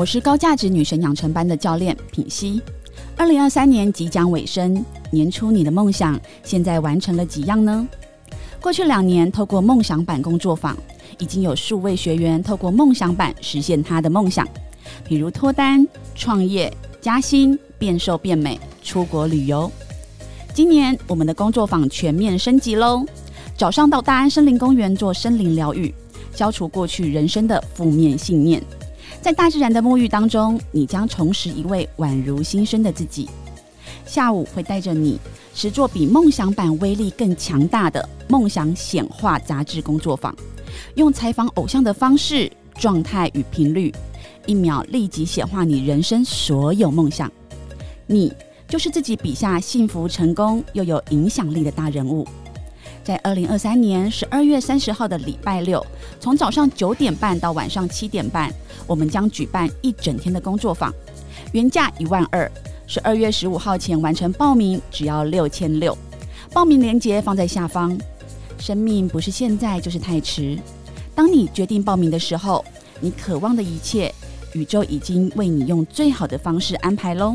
我是高价值女神养成班的教练品熙。二零二三年即将尾声，年初你的梦想现在完成了几样呢？过去两年，透过梦想版工作坊，已经有数位学员透过梦想版实现他的梦想，比如脱单、创业、加薪、变瘦变美、出国旅游。今年我们的工作坊全面升级喽！早上到大安森林公园做森林疗愈，消除过去人生的负面信念。在大自然的沐浴当中，你将重拾一位宛如新生的自己。下午会带着你实做比梦想版威力更强大的梦想显化杂志工作坊，用采访偶像的方式、状态与频率，一秒立即显化你人生所有梦想。你就是自己笔下幸福、成功又有影响力的大人物。在二零二三年十二月三十号的礼拜六，从早上九点半到晚上七点半，我们将举办一整天的工作坊，原价一万二，十二月十五号前完成报名只要六千六。报名链接放在下方。生命不是现在就是太迟，当你决定报名的时候，你渴望的一切，宇宙已经为你用最好的方式安排喽。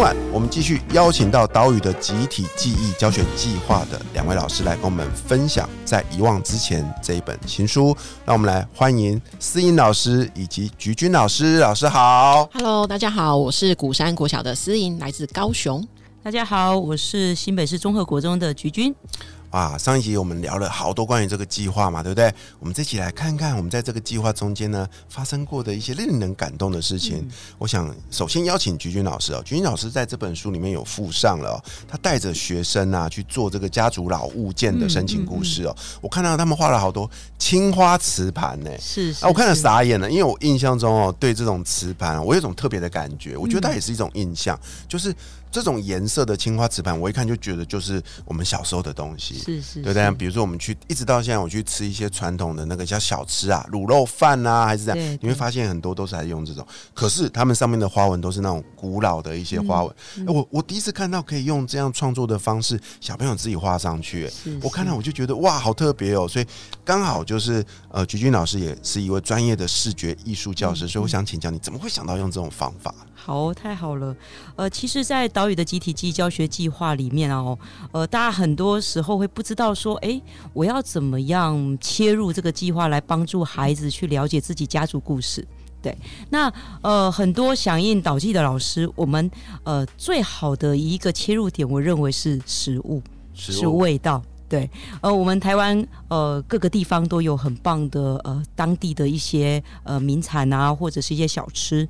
晚我们继续邀请到岛屿的集体记忆教学计划的两位老师来跟我们分享在遗忘之前这一本新书。让我们来欢迎思颖老师以及菊君老师。老师好，Hello，大家好，我是古山国小的思颖，来自高雄。大家好，我是新北市综合国中的菊君。啊，上一集我们聊了好多关于这个计划嘛，对不对？我们这期来看看我们在这个计划中间呢发生过的一些令人感动的事情。我想首先邀请菊君老师哦，菊君老师在这本书里面有附上了、哦，他带着学生啊去做这个家族老物件的申请故事哦。我看到他们画了好多青花瓷盘呢。是是啊，我看了傻眼了，因为我印象中哦，对这种瓷盘，我有一种特别的感觉，我觉得它也是一种印象，就是这种颜色的青花瓷盘，我一看就觉得就是我们小时候的东西。是是，对不对？比如说我们去一直到现在，我去吃一些传统的那个叫小吃啊，卤肉饭啊，还是这对样，你会发现很多都是还用这种，可是他们上面的花纹都是那种古老的一些花纹。嗯哎我我第一次看到可以用这样创作的方式，小朋友自己画上去，我看到我就觉得哇，好特别哦。所以刚好就是呃，菊君老师也是一位专业的视觉艺术教嗯师，所以我想请教你，怎么会想到用这种方法？好，太好了。呃，其实，在岛屿的集体记忆教学计划里面哦，呃，大家很多时候会不知道说，哎，我要怎么样切入这个计划来帮助孩子去了解自己家族故事。对，那呃，很多响应导记的老师，我们呃最好的一个切入点，我认为是食物。是食物味道。对，呃，我们台湾呃各个地方都有很棒的呃当地的一些呃名产啊，或者是一些小吃。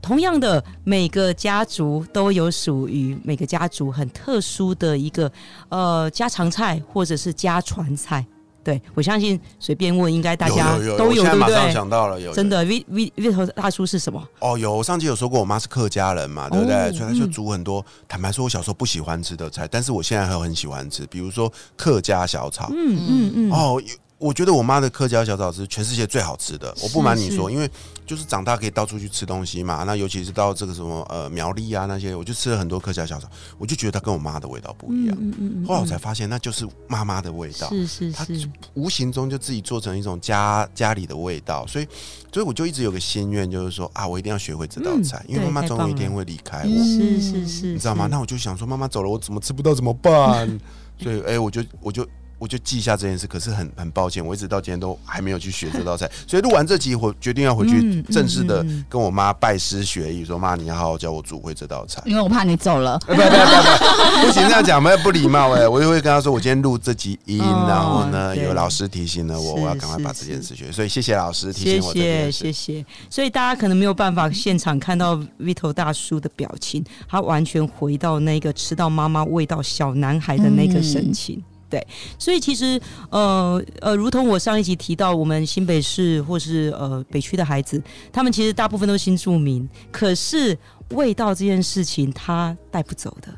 同样的，每个家族都有属于每个家族很特殊的一个呃家常菜或者是家传菜。对我相信随便问，应该大家有有有，都有，对不对？想到了，有真的，V V V 头大叔是什么？哦，有，我上集有说过，我妈是客家人嘛，对不对？哦所以她就煮很多。坦白说，我小时候不喜欢吃的菜，但是我现在还很喜欢吃，比如说客家小炒。嗯嗯嗯，哦，我觉得我妈的客家小炒是全世界最好吃的。我不瞒你说，因为就是长大可以到处去吃东西嘛。那尤其是到这个什么呃苗栗啊那些，我就吃了很多客家小炒，我就觉得它跟我妈的味道不一样。嗯嗯嗯后来我才发现，那就是妈妈的味道。是是它是，无形中就自己做成一种家家里的味道，所以，所以我就一直有个心愿，就是说啊，我一定要学会这道菜，嗯因为妈妈总有一天会离开我，是是是，你知道吗？那我就想说，妈妈走了，我怎么吃不到怎么办？所以，哎、我就我就我就记下这件事。可是很很抱歉，我一直到今天都还没有去学这道菜。所以录完这集，我决定要回去嗯正式的跟我妈拜师学艺，说妈，你要好好教我煮会这道菜。因为我怕你走了。不不不不不，不行这样讲，没有不礼貌哎、我就会跟他说，我今天录这集音，哦然后呢，有老师提醒了我，我要赶快把这件事学。所以谢谢老师提谢醒我这谢件事。谢谢，所以大家可能没有办法现场看到 Vito 大叔的表情，他完全回到那个吃到妈妈味道小男孩的那个神情。对，所以其实呃呃，如同我上一集提到，我们新北市或是呃北区的孩子，他们其实大部分都是新住民，可是味道这件事情他带不走的，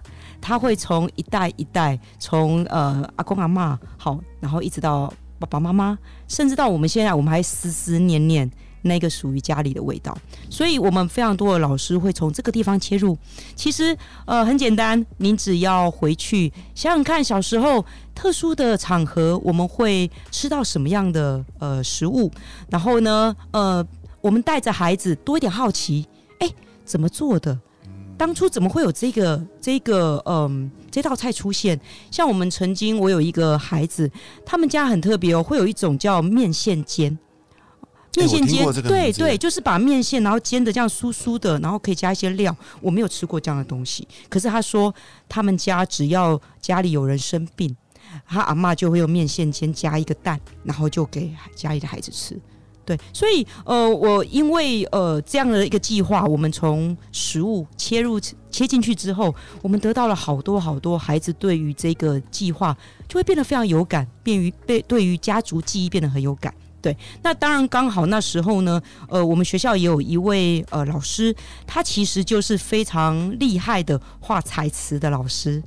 他会从一代一代，从呃阿公阿嬷好，然后一直到爸爸妈妈，甚至到我们现在，我们还思思念念。那个属于家里的味道，所以我们非常多的老师会从这个地方切入。其实，呃，很简单，您只要回去想想看，小时候特殊的场合，我们会吃到什么样的呃食物，然后呢，呃，我们带着孩子多一点好奇，哎，怎么做的？当初怎么会有这个这个嗯这道菜出现？像我们曾经，我有一个孩子，他们家很特别哦，会有一种叫面线煎。面线煎，对对，就是把面线然后煎的这样酥酥的，然后可以加一些料。我没有吃过这样的东西，可是他说他们家只要家里有人生病，他阿妈就会用面线煎加一个蛋，然后就给家里的孩子吃。对，所以呃，我因为呃这样的一个计划，我们从食物切入切进去之后，我们得到了好多好多孩子对于这个计划就会变得非常有感，便于被对于家族记忆变得很有感。对，那当然刚好那时候呢，呃，我们学校也有一位呃老师，他其实就是非常厉害的画彩瓷的老师。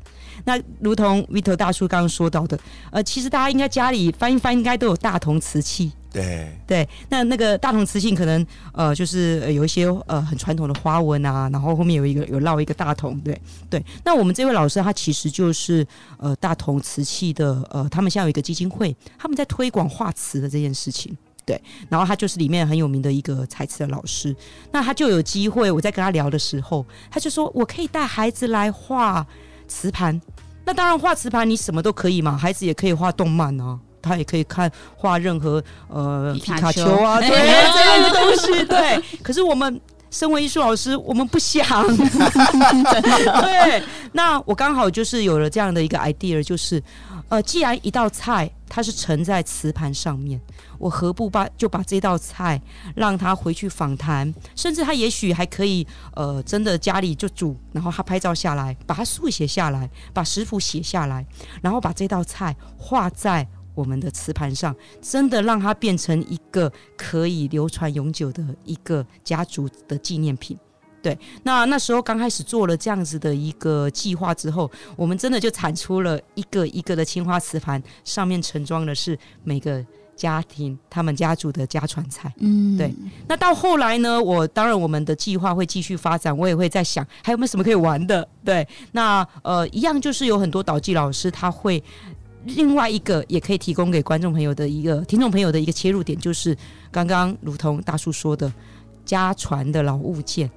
那如同 Vito 大叔刚刚说到的，呃，其实大家应该家里翻一翻，应该都有大同瓷器。对对，那那个大同瓷器可能呃，就是有一些呃很传统的花纹啊，然后后面有一个有烙一个大同，对对。那我们这位老师他其实就是呃大同瓷器的呃，他们现在有一个基金会，他们在推广画瓷的这件事情，对。然后他就是里面很有名的一个彩瓷的老师，那他就有机会，我在跟他聊的时候，他就说我可以带孩子来画瓷盘。那当然画瓷盘你什么都可以嘛，孩子也可以画动漫啊。他也可以看画任何呃皮卡丘啊，对这样的东西，对。可是我们身为艺术老师，我们不想。对，那我刚好就是有了这样的一个 idea，就是呃，既然一道菜它是盛在瓷盘上面，我何不把就把这道菜让他回去访谈，甚至他也许还可以呃，真的家里就煮，然后他拍照下来，把它速写下来，把食谱写下来，然后把这道菜画在。我们的瓷盘上，真的让它变成一个可以流传永久的一个家族的纪念品。对，那那时候刚开始做了这样子的一个计划之后，我们真的就产出了一个一个的青花瓷盘，上面盛装的是每个家庭他们家族的家传菜。嗯，对。那到后来呢，我当然我们的计划会继续发展，我也会在想还有没有什么可以玩的。对，那呃，一样就是有很多导技老师他会。另外一个也可以提供给观众朋友的一个听众朋友的一个切入点，就是刚刚如同大叔说的家传的老物件。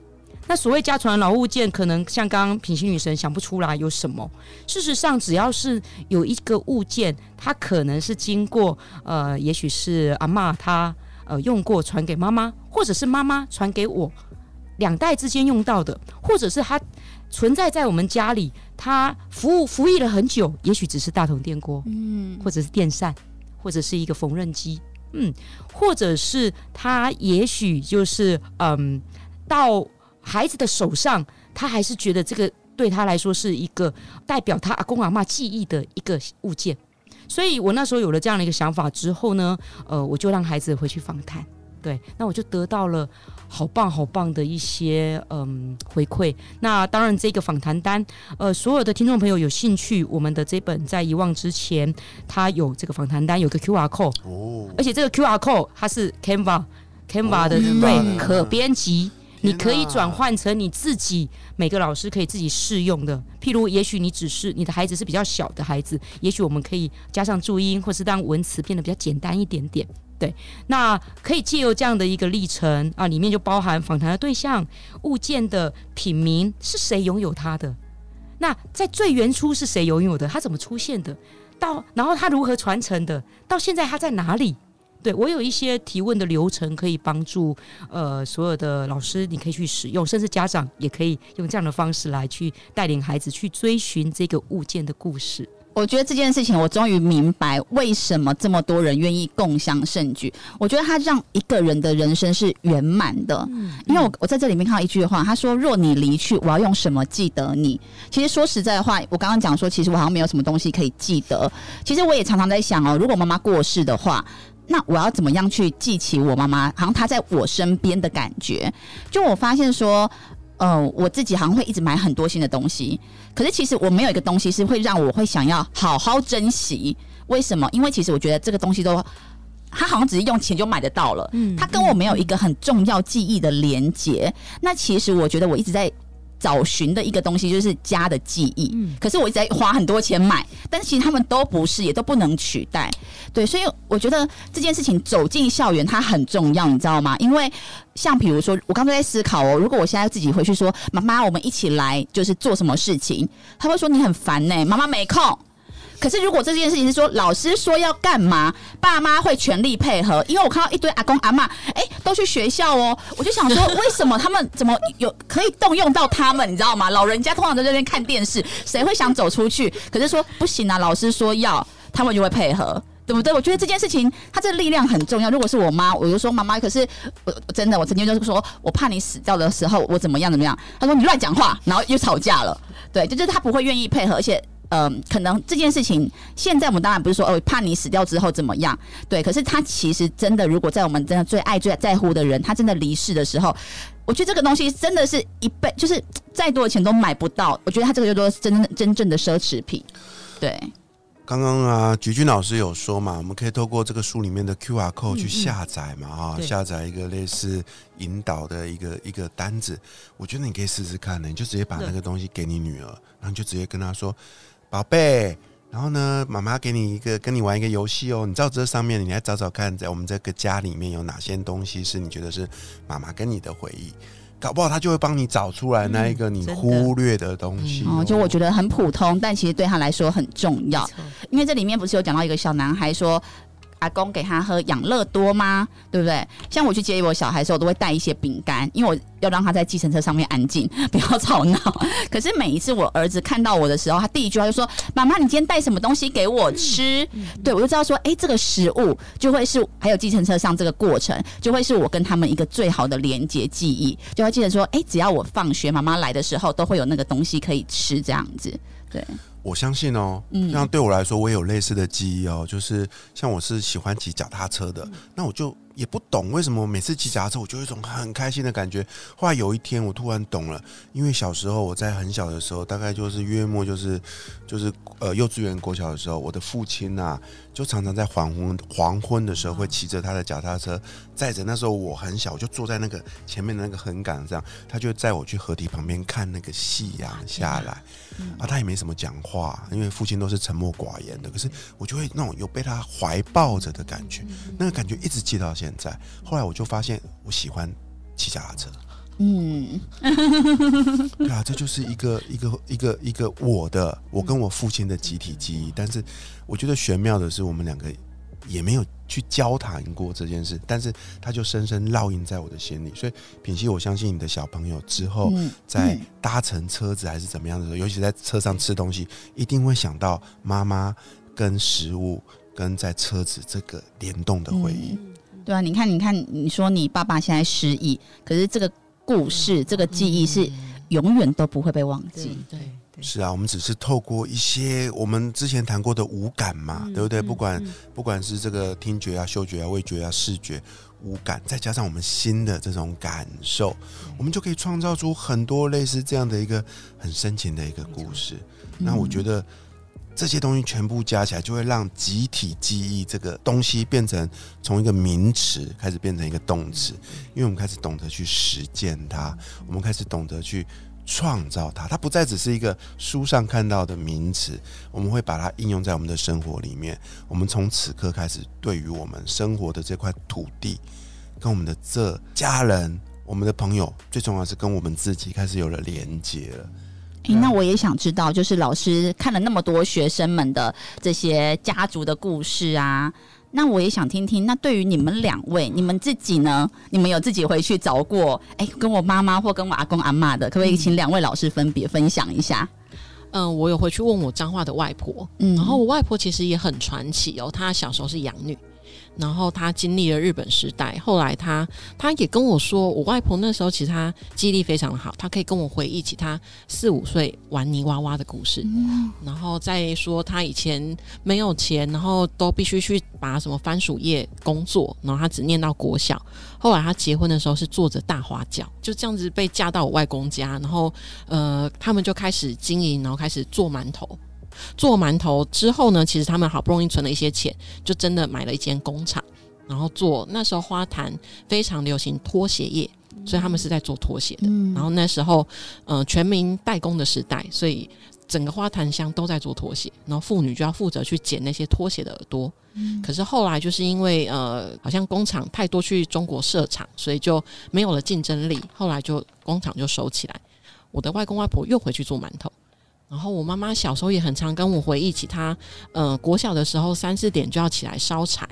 那所谓家传老物件，可能像刚刚品行女神想不出来有什么。事实上，只要是有一个物件，它可能是经过呃，也许是阿妈她呃用过传给妈妈，或者是妈妈传给我，两代之间用到的，或者是她。存在在我们家里，它服务服役了很久，也许只是大同电锅，嗯，或者是电扇，或者是一个缝纫机，嗯，或者是他也许就是嗯，到孩子的手上，他还是觉得这个对他来说是一个代表他阿公阿妈记忆的一个物件，所以我那时候有了这样的一个想法之后呢，呃，我就让孩子回去访谈。对，那我就得到了好棒好棒的一些嗯回馈。那当然，这个访谈单，呃，所有的听众朋友有兴趣，我们的这本在遗忘之前，它有这个访谈单，有个 Q R code 哦，而且这个 Q R code 它是 Canva Canva 的对可编辑，你可以转换成你自己每个老师可以自己试用的。譬如，也许你只是你的孩子是比较小的孩子，也许我们可以加上注音，或是让文词变得比较简单一点点。对，那可以借由这样的一个历程啊，里面就包含访谈的对象、物件的品名是谁拥有它的，那在最原初是谁拥有的，它怎么出现的，到然后它如何传承的，到现在它在哪里？对我有一些提问的流程可以帮助呃所有的老师，你可以去使用，甚至家长也可以用这样的方式来去带领孩子去追寻这个物件的故事。我觉得这件事情，我终于明白为什么这么多人愿意共襄盛举。我觉得他让一个人的人生是圆满的，因为我我在这里面看到一句话，他说：“若你离去，我要用什么记得你？”其实说实在话，我刚刚讲说，其实我好像没有什么东西可以记得。其实我也常常在想哦，如果妈妈过世的话，那我要怎么样去记起我妈妈，好像她在我身边的感觉？就我发现说。呃，我自己好像会一直买很多新的东西，可是其实我没有一个东西是会让我会想要好好珍惜。为什么？因为其实我觉得这个东西都，它好像只是用钱就买得到了，嗯，它跟我没有一个很重要记忆的连接。那其实我觉得我一直在。找寻的一个东西就是家的记忆，嗯，可是我一直在花很多钱买，但是其实他们都不是，也都不能取代，对，所以我觉得这件事情走进校园它很重要，你知道吗？因为像比如说，我刚才在思考哦，如果我现在自己回去说妈妈，我们一起来就是做什么事情，他会说你很烦呢，妈妈没空。可是，如果这件事情是说老师说要干嘛，爸妈会全力配合。因为我看到一堆阿公阿妈，哎，都去学校哦，我就想说，为什么他们怎么有可以动用到他们？你知道吗？老人家通常在这边看电视，谁会想走出去？可是说不行啊，老师说要，他们就会配合，对不对？我觉得这件事情，他这力量很重要。如果是我妈，我就说妈妈，可是我真的，我曾经就是说我怕你死掉的时候，我怎么样怎么样？他说你乱讲话，然后又吵架了。对，就是他不会愿意配合，而且。嗯，可能这件事情现在我们当然不是说哦，怕你死掉之后怎么样？对，可是他其实真的，如果在我们真的最爱、最在乎的人，他真的离世的时候，我觉得这个东西真的是一倍，就是再多的钱都买不到。我觉得他这个叫做真真正的奢侈品。对，刚刚啊，菊君老师有说嘛，我们可以透过这个书里面的 Q R code 去下载嘛，哈，下载一个类似引导的一个一个单子。我觉得你可以试试看呢，你就直接把那个东西给你女儿，然后就直接跟她说。宝贝，然后呢，妈妈给你一个跟你玩一个游戏哦。你照这上面，你来找找看，在我们这个家里面有哪些东西是你觉得是妈妈跟你的回忆？搞不好他就会帮你找出来那一个你忽略的东西。哦，就我觉得很普通，但其实对他来说很重要。因为这里面不是有讲到一个小男孩说。阿公给他喝养乐多吗？对不对？像我去接我小孩的时候，我都会带一些饼干，因为我要让他在计程车上面安静，不要吵闹。可是每一次我儿子看到我的时候，他第一句话就说：“妈妈，你今天带什么东西给我吃？”对我就知道说：“哎，这个食物就会是还有计程车上这个过程，就会是我跟他们一个最好的连接记忆。”就会记得说：“哎，只要我放学，妈妈来的时候，都会有那个东西可以吃。”这样子，对。我相信哦，像对我来说，我也有类似的记忆哦。就是像我是喜欢骑脚踏车的，那我就也不懂为什么每次骑脚踏车，我就有一种很开心的感觉。后来有一天，我突然懂了，因为小时候我在很小的时候，大概就是月末就是就是呃幼稚园国小的时候，我的父亲呐。就常常在黄昏黄昏的时候，会骑着他的脚踏车，载着那时候我很小，我就坐在那个前面的那个横杆上，他就载我去河堤旁边看那个夕阳下来。啊，他也没什么讲话，因为父亲都是沉默寡言的。可是我就会那种有被他怀抱着的感觉，那个感觉一直记到现在。后来我就发现，我喜欢骑脚踏车。嗯，对啊，这就是一个一个一个一个我的，我跟我父亲的集体记忆。但是我觉得玄妙的是，我们两个也没有去交谈过这件事，但是他就深深烙印在我的心里。所以品熙，我相信你的小朋友之后在搭乘车子还是怎么样的时候，尤其在车上吃东西，一定会想到妈妈跟食物跟在车子这个联动的回忆。对啊，你看，你看，你说你爸爸现在失忆，可是这个。故事这个记忆是永远都不会被忘记。对，是啊，我们只是透过一些我们之前谈过的五感嘛，对不对？不管不管是这个听觉啊、嗅觉啊、味觉啊、视觉五感，再加上我们新的这种感受，我们就可以创造出很多类似这样的一个很深情的一个故事。那我觉得。这些东西全部加起来，就会让集体记忆这个东西变成从一个名词开始变成一个动词，因为我们开始懂得去实践它，我们开始懂得去创造它，它不再只是一个书上看到的名词，我们会把它应用在我们的生活里面。我们从此刻开始，对于我们生活的这块土地，跟我们的这家人、我们的朋友，最重要是跟我们自己开始有了连接了。那我也想知道，就是老师看了那么多学生们的这些家族的故事啊，那我也想听听。那对于你们两位，你们自己呢？你们有自己回去找过？哎，跟我妈妈或跟我阿公阿妈的，可不可以请两位老师分别分享一下？嗯、我有回去问我彰化的外婆，嗯然后我外婆其实也很传奇哦，她小时候是养女。然后他经历了日本时代，后来他他也跟我说，我外婆那时候其实她记忆力非常好，她可以跟我回忆起她四五岁玩泥娃娃的故事。然后再说她以前没有钱，然后都必须去把什么番薯叶工作，然后她只念到国小。后来她结婚的时候是坐着大花轿，就这样子被嫁到我外公家，然后呃，他们就开始经营，然后开始做馒头。做馒头之后呢，其实他们好不容易存了一些钱，就真的买了一间工厂，然后做那时候花坛非常流行拖鞋业，所以他们是在做拖鞋的。嗯然后那时候，呃，全民代工的时代，所以整个花坛乡都在做拖鞋，然后妇女就要负责去剪那些拖鞋的耳朵。可是后来就是因为呃，好像工厂太多去中国设厂，所以就没有了竞争力，后来就工厂就收起来。我的外公外婆又回去做馒头。然后我妈妈小时候也很常跟我回忆起她，呃，国小的时候三四点就要起来烧柴，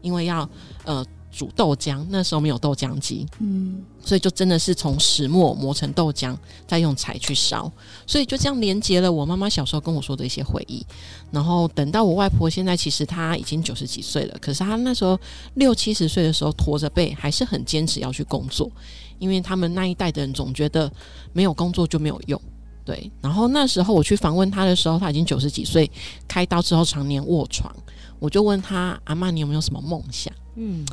因为要呃煮豆浆，那时候没有豆浆机，嗯所以就真的是从石磨磨成豆浆，再用柴去烧，所以就这样连接了我妈妈小时候跟我说的一些回忆。然后等到我外婆现在其实她已经九十几岁了，可是她那时候六七十岁的时候驼着背，还是很坚持要去工作，因为他们那一代的人总觉得没有工作就没有用。对，然后那时候我去访问他的时候，他已经九十几岁，开刀之后常年卧床，我就问他阿妈，你有没有什么梦想？嗯，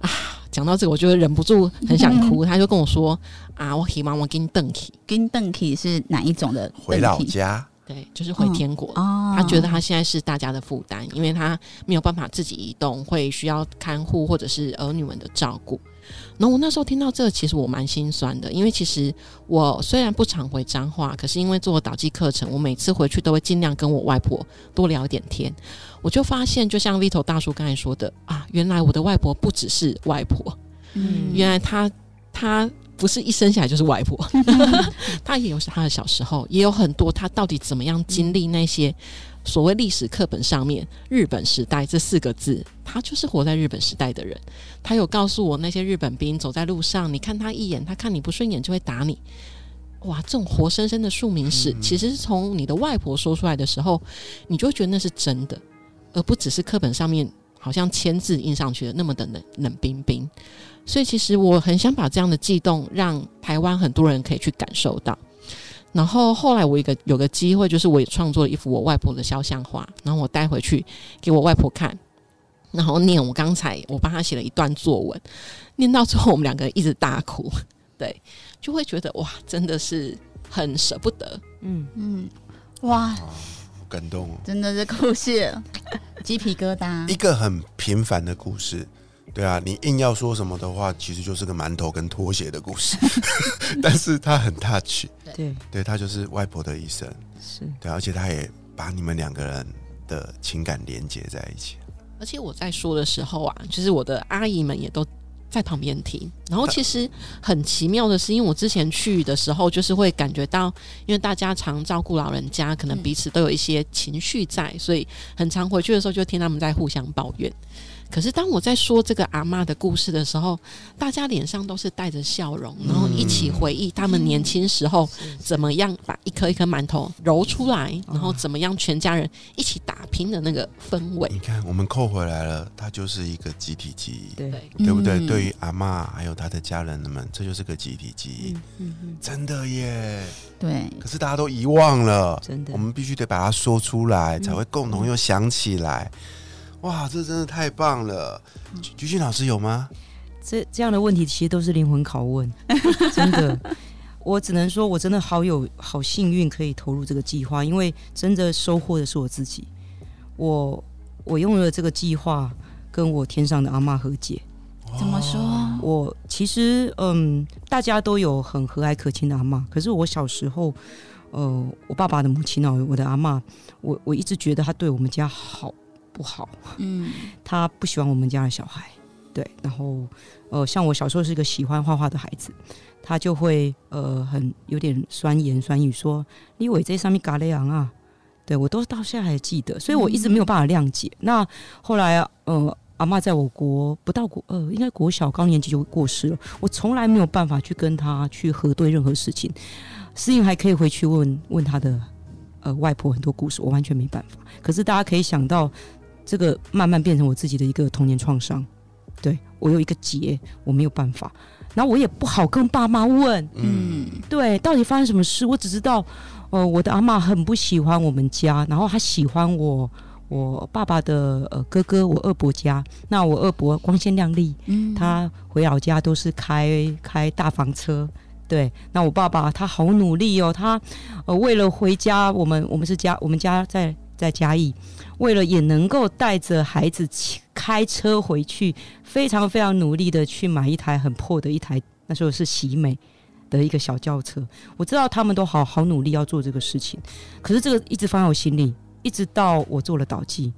啊讲到这个，我就会忍不住很想哭。他就跟我说：“啊，我希望我给你邓起，跟邓体是哪一种的？回老家，对，就是回天国。哦，他觉得他现在是大家的负担，因为他没有办法自己移动，会需要看护或者是儿女们的照顾。然后我那时候听到这个，其实我蛮心酸的，因为其实我虽然不常回彰化，可是因为做了导记课程，我每次回去都会尽量跟我外婆多聊一点天。我就发现，就像 Vito 大叔刚才说的啊，原来我的外婆不只是外婆，嗯。原来她她不是一生下来就是外婆，她也有她的小时候，也有很多她到底怎么样经历那些所谓历史课本上面“日本时代”这四个字，他就是活在日本时代的人。他有告诉我那些日本兵走在路上，你看他一眼，他看你不顺眼就会打你。哇，这种活生生的庶民史，其实是从你的外婆说出来的时候，你就会觉得那是真的，而不只是课本上面好像签字印上去的那么的冷冷冰冰。所以其实我很想把这样的悸动让台湾很多人可以去感受到。然后后来我一个有个机会，就是我也创作了一幅我外婆的肖像画，然后我带回去给我外婆看，然后念我刚才我帮他写了一段作文，念到最后我们两个一直大哭，对，就会觉得哇，真的是很舍不得。嗯，嗯，哇，好感动哦。真的是故事，鸡皮疙瘩一。个很平凡的故事，对啊，你硬要说什么的话，其实就是个馒头跟拖鞋的故事，但是他很 touch，对，对，他就是外婆的一生，是，对，而且他也把你们两个人的情感连接在一起。而且我在说的时候啊，就是我的阿姨们也都在旁边听。然后其实很奇妙的是，因为我之前去的时候，就是会感觉到，因为大家常照顾老人家，可能彼此都有一些情绪在，所以很常回去的时候就听他们在互相抱怨。可是当我在说这个阿妈的故事的时候，大家脸上都是带着笑容，然后一起回忆他们年轻时候怎么样把一颗一颗馒头揉出来，然后怎么样全家人一起打拼的那个氛围。你看，我们扣回来了，它就是一个集体记忆，对，对，不对？嗯。对于阿妈还有她的家人们，这就是个集体记忆，嗯嗯，真的耶。对，可是大家都遗忘了，真的。我们必须得把它说出来，才会共同又想起来。哇，这真的太棒了！菊菊俊老师有吗？这这样的问题其实都是灵魂拷问，真的。我只能说，我真的好有好幸运可以投入这个计划，因为真的收获的是我自己。我我用了这个计划跟我天上的阿嬷和解。怎么说？我其实嗯，大家都有很和蔼可亲的阿妈，可是我小时候，呃，我爸爸的母亲哦，我的阿妈，我我一直觉得她对我们家好不好？嗯他不喜欢我们家的小孩，对，然后呃，像我小时候是一个喜欢画画的孩子，他就会呃很有点酸言酸语说：“你伟这上面嘎雷昂啊！”对我都到现在还记得，所以我一直没有办法谅解。那后来啊呃，阿嬷在我国不到国呃，应该国小高年级就过世了，我从来没有办法去跟他去核对任何事情。思颖还可以回去问问他的呃外婆很多故事，我完全没办法。可是大家可以想到，这个慢慢变成我自己的一个童年创伤。对我有一个结，我没有办法，然后我也不好跟爸妈问，嗯对，到底发生什么事？我只知道，呃，我的阿嬷很不喜欢我们家，然后她喜欢我。我爸爸的呃哥哥，我二伯家，那我二伯光鲜亮丽，嗯，他回老家都是开开大房车。对，那我爸爸他好努力哦，他呃为了回家，我们我们是家，我们家在在嘉义，为了也能够带着孩子开车回去，非常非常努力的去买一台很破的一台，那时候是喜美的一个小轿车。我知道他们都好好努力要做这个事情，可是这个一直放在我心里。一直到我做了导记，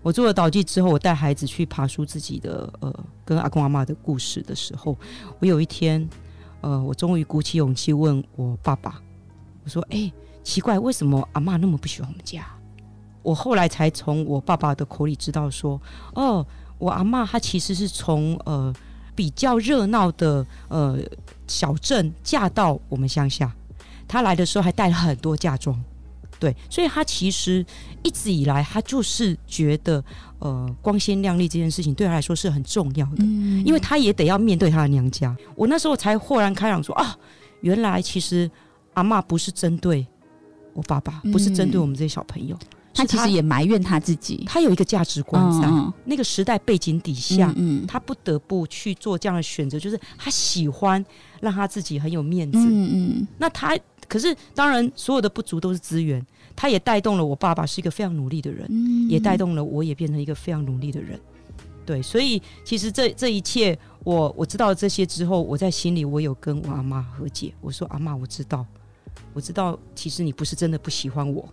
我做了导记之后，我带孩子去爬书自己的呃跟阿公阿妈的故事的时候，我有一天，呃，我终于鼓起勇气问我爸爸，我说：“哎，奇怪，为什么阿妈那么不喜欢我们家？”我后来才从我爸爸的口里知道说：“哦，我阿妈她其实是从呃比较热闹的呃小镇嫁到我们乡下，她来的时候还带了很多嫁妆。”对，所以她其实一直以来，她就是觉得，呃，光鲜亮丽这件事情对她来说是很重要的，嗯因为她也得要面对她的娘家。我那时候才豁然开朗，说啊，原来其实阿嬷不是针对我爸爸，不是针对我们这些小朋友，他其实也埋怨他自己，他有一个价值观在、嗯那个时代背景底下。嗯他不得不去做这样的选择，就是他喜欢让他自己很有面子。嗯嗯那他可是当然，所有的不足都是资源，他也带动了我爸爸是一个非常努力的人，嗯也带动了我也变成一个非常努力的人。对，所以其实这这一切，我我知道这些之后，我在心里我有跟我阿妈和解，我说阿妈，我知道，我知道，其实你不是真的不喜欢我，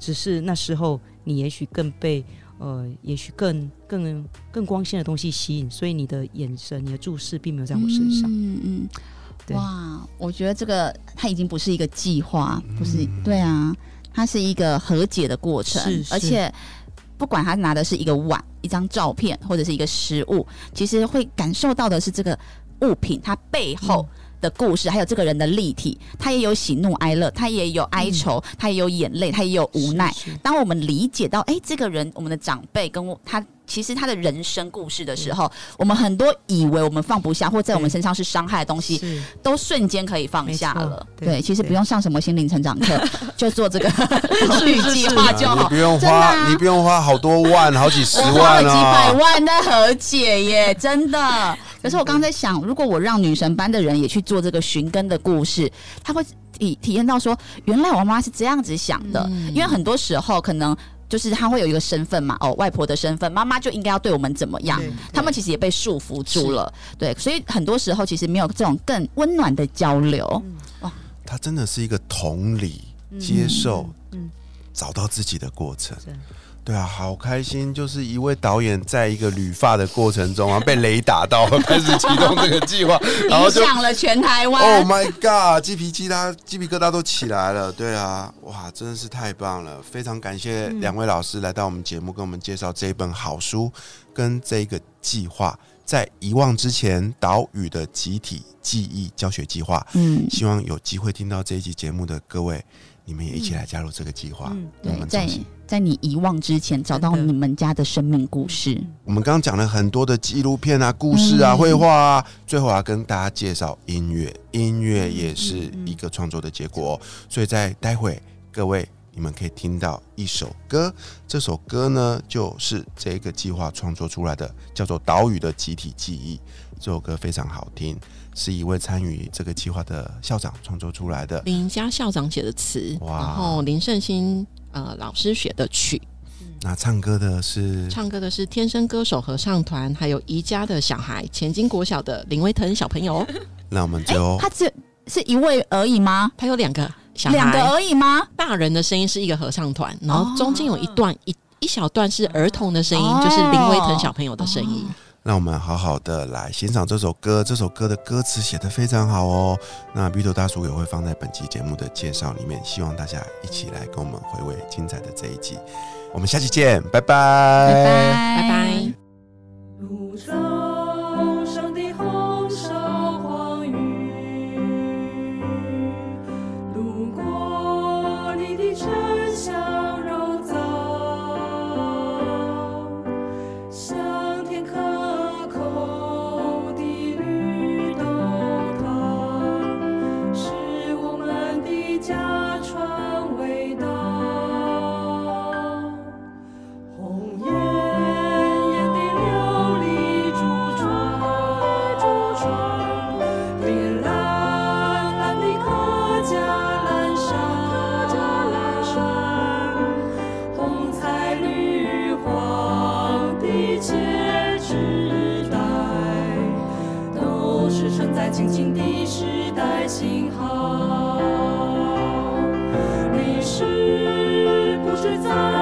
只是那时候你也许更被呃，也许更更更光鲜的东西吸引，所以你的眼神、你的注视并没有在我身上。嗯嗯，对哇，我觉得这个它已经不是一个计划，不是对啊，它是一个和解的过程，是是而且不管他拿的是一个碗、一张照片或者是一个食物，其实会感受到的是这个物品它背后。的故事，还有这个人的立体，他也有喜怒哀乐，他也有哀愁，他也有眼泪，他也有无奈。是是当我们理解到，哎、这个人，我们的长辈跟我他其实他的人生故事的时候，我们很多以为我们放不下，或在我们身上是伤害的东西，都瞬间可以放下了。对对，其实不用上什么心灵成长课，就做这个 疗愈计划就好你不。用花，啊你不用花好多万，好几十万了几百哦。万在和解耶，真的。可是我刚刚在想，如果我让女神班的人也去做这个寻根的故事，他会体体验到说，原来我妈妈是这样子想的。嗯因为很多时候可能就是他会有一个身份嘛，哦，外婆的身份，妈妈就应该要对我们怎么样？他们其实也被束缚住了，对，所以很多时候其实没有这种更温暖的交流。他真的是一个同理、接受、嗯。找到自己的过程。是对啊，好开心！就是一位导演在一个捋发的过程中啊，被雷打到，开始启动这个计划，然后响了全台湾。Oh my god！鸡皮鸡他鸡皮疙瘩都起来了。对啊，哇，真的是太棒了！非常感谢两位老师来到我们节目，跟我们介绍这一本好书跟这个计划，在遗忘之前岛屿的集体记忆教学计划。嗯，希望有机会听到这一集节目的各位，你们也一起来加入这个计划。嗯对，在在你遗忘之前，找到你们家的生命故事。我们刚刚讲了很多的纪录片啊、故事啊、嗯绘画啊，最后我要跟大家介绍音乐，音乐也是嗯一个创作的结果哦、所以在待会各位你们可以听到一首歌，这首歌呢就是这个计划创作出来的，叫做《岛屿的集体记忆》。这首歌非常好听，是一位参与这个计划的校长创作出来的。林家校长写的词，哇然后林胜兴呃老师写的曲，那唱歌的是唱歌的是天生歌手合唱团，还有宜家的小孩，前金国小的林威腾小朋友，那我们最后他只是一位而已吗？他有两个小孩，两个而已吗？大人的声音是一个合唱团，然后中间有一段、一一小段是儿童的声音，哦就是林威腾小朋友的声音。让我们好好的来欣赏这首歌。这首歌的歌词写得非常好哦。那 B 头大叔也会放在本期节目的介绍里面，希望大家一起来跟我们回味精彩的这一集。我们下期见，拜拜拜拜，拜拜。是不是在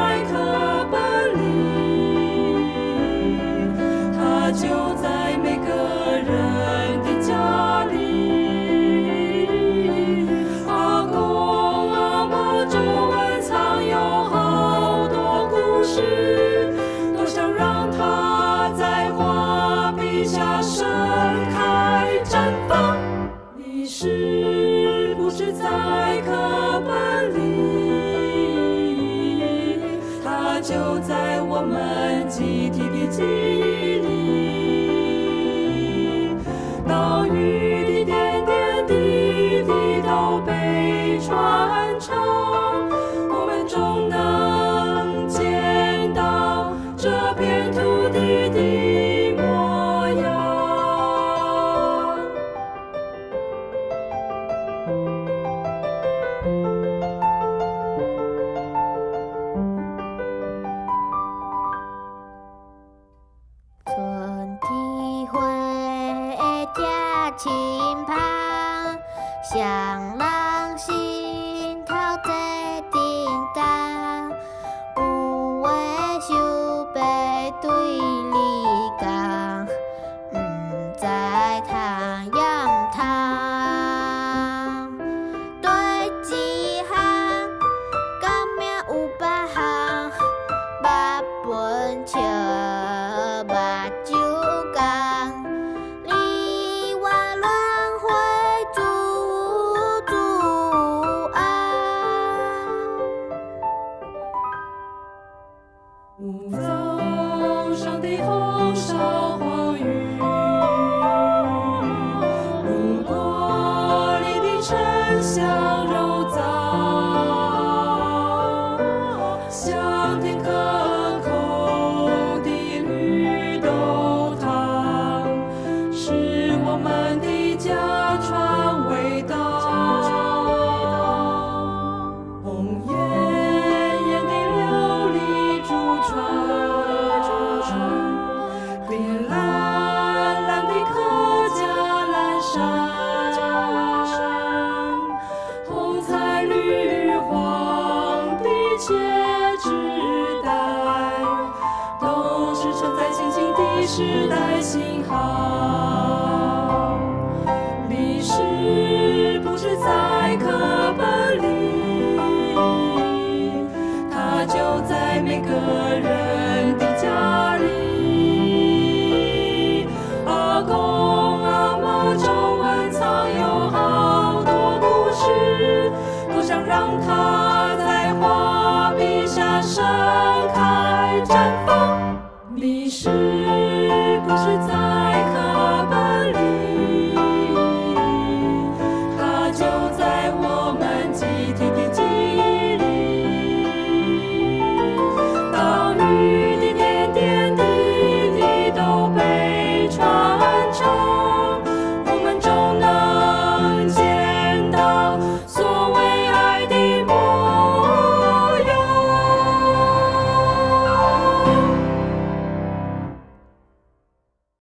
雾走